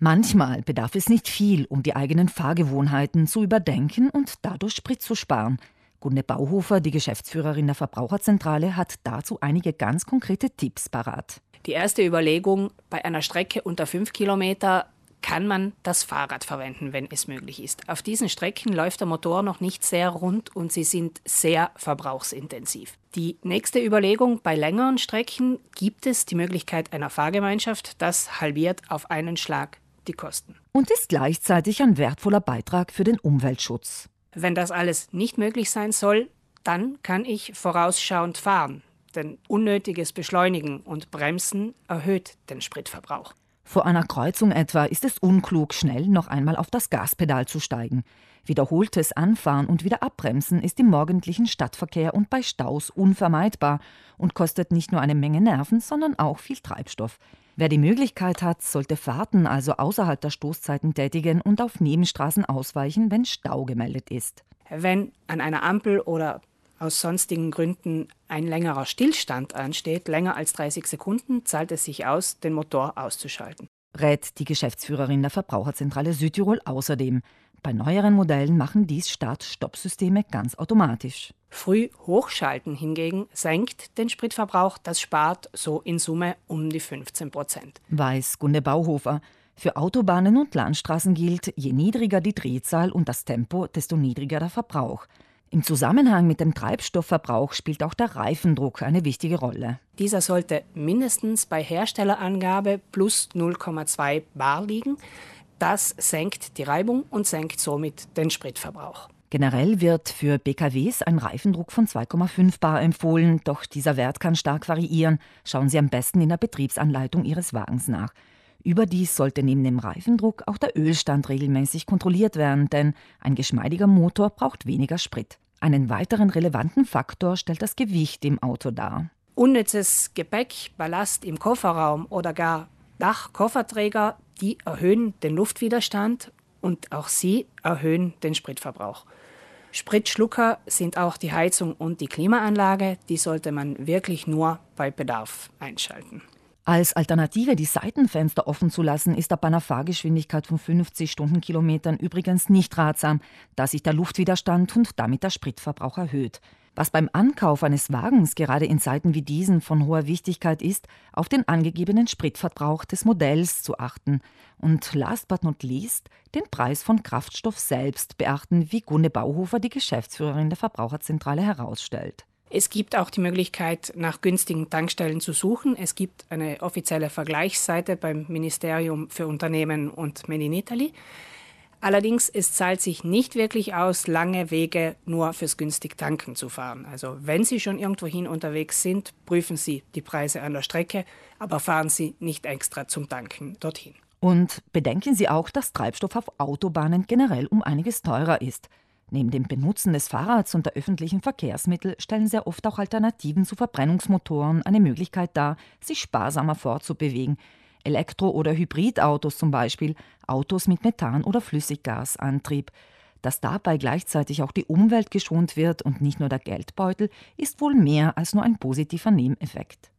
Manchmal bedarf es nicht viel, um die eigenen Fahrgewohnheiten zu überdenken und dadurch Sprit zu sparen. Gunde Bauhofer, die Geschäftsführerin der Verbraucherzentrale, hat dazu einige ganz konkrete Tipps parat. Die erste Überlegung, bei einer Strecke unter fünf Kilometer kann man das Fahrrad verwenden, wenn es möglich ist. Auf diesen Strecken läuft der Motor noch nicht sehr rund und sie sind sehr verbrauchsintensiv. Die nächste Überlegung, bei längeren Strecken gibt es die Möglichkeit einer Fahrgemeinschaft, das halbiert auf einen Schlag die Kosten. Und ist gleichzeitig ein wertvoller Beitrag für den Umweltschutz. Wenn das alles nicht möglich sein soll, dann kann ich vorausschauend fahren. Denn unnötiges Beschleunigen und Bremsen erhöht den Spritverbrauch. Vor einer Kreuzung etwa ist es unklug, schnell noch einmal auf das Gaspedal zu steigen. Wiederholtes Anfahren und wieder Abbremsen ist im morgendlichen Stadtverkehr und bei Staus unvermeidbar und kostet nicht nur eine Menge Nerven, sondern auch viel Treibstoff. Wer die Möglichkeit hat, sollte Fahrten also außerhalb der Stoßzeiten tätigen und auf Nebenstraßen ausweichen, wenn Stau gemeldet ist. Wenn an einer Ampel oder aus sonstigen Gründen ein längerer Stillstand ansteht, länger als 30 Sekunden, zahlt es sich aus, den Motor auszuschalten. Rät die Geschäftsführerin der Verbraucherzentrale Südtirol außerdem. Bei neueren Modellen machen dies Start-Stopp-Systeme ganz automatisch. Früh hochschalten hingegen senkt den Spritverbrauch, das spart so in Summe um die 15 Prozent. Weiß Gunde Bauhofer. Für Autobahnen und Landstraßen gilt, je niedriger die Drehzahl und das Tempo, desto niedriger der Verbrauch. Im Zusammenhang mit dem Treibstoffverbrauch spielt auch der Reifendruck eine wichtige Rolle. Dieser sollte mindestens bei Herstellerangabe plus 0,2 Bar liegen. Das senkt die Reibung und senkt somit den Spritverbrauch. Generell wird für BKWs ein Reifendruck von 2,5 bar empfohlen, doch dieser Wert kann stark variieren. Schauen Sie am besten in der Betriebsanleitung Ihres Wagens nach. Überdies sollte neben dem Reifendruck auch der Ölstand regelmäßig kontrolliert werden, denn ein geschmeidiger Motor braucht weniger Sprit. Einen weiteren relevanten Faktor stellt das Gewicht im Auto dar. Unnützes Gepäck, Ballast im Kofferraum oder gar Dachkofferträger, die erhöhen den Luftwiderstand und auch sie erhöhen den Spritverbrauch. Spritschlucker sind auch die Heizung und die Klimaanlage, die sollte man wirklich nur bei Bedarf einschalten. Als Alternative die Seitenfenster offen zu lassen, ist ab einer Fahrgeschwindigkeit von 50 Stundenkilometern übrigens nicht ratsam, da sich der Luftwiderstand und damit der Spritverbrauch erhöht. Was beim Ankauf eines Wagens gerade in Zeiten wie diesen von hoher Wichtigkeit ist, auf den angegebenen Spritverbrauch des Modells zu achten und last but not least den Preis von Kraftstoff selbst beachten, wie Gunne Bauhofer, die Geschäftsführerin der Verbraucherzentrale, herausstellt. Es gibt auch die Möglichkeit, nach günstigen Tankstellen zu suchen. Es gibt eine offizielle Vergleichsseite beim Ministerium für Unternehmen und Made in Italy. Allerdings, es zahlt sich nicht wirklich aus, lange Wege nur fürs günstig Tanken zu fahren. Also wenn Sie schon irgendwohin unterwegs sind, prüfen Sie die Preise an der Strecke, aber fahren Sie nicht extra zum Tanken dorthin. Und bedenken Sie auch, dass Treibstoff auf Autobahnen generell um einiges teurer ist. Neben dem Benutzen des Fahrrads und der öffentlichen Verkehrsmittel stellen sehr oft auch Alternativen zu Verbrennungsmotoren eine Möglichkeit dar, sich sparsamer fortzubewegen, Elektro- oder Hybridautos zum Beispiel, Autos mit Methan- oder Flüssiggasantrieb. Dass dabei gleichzeitig auch die Umwelt geschont wird und nicht nur der Geldbeutel, ist wohl mehr als nur ein positiver Nebeneffekt.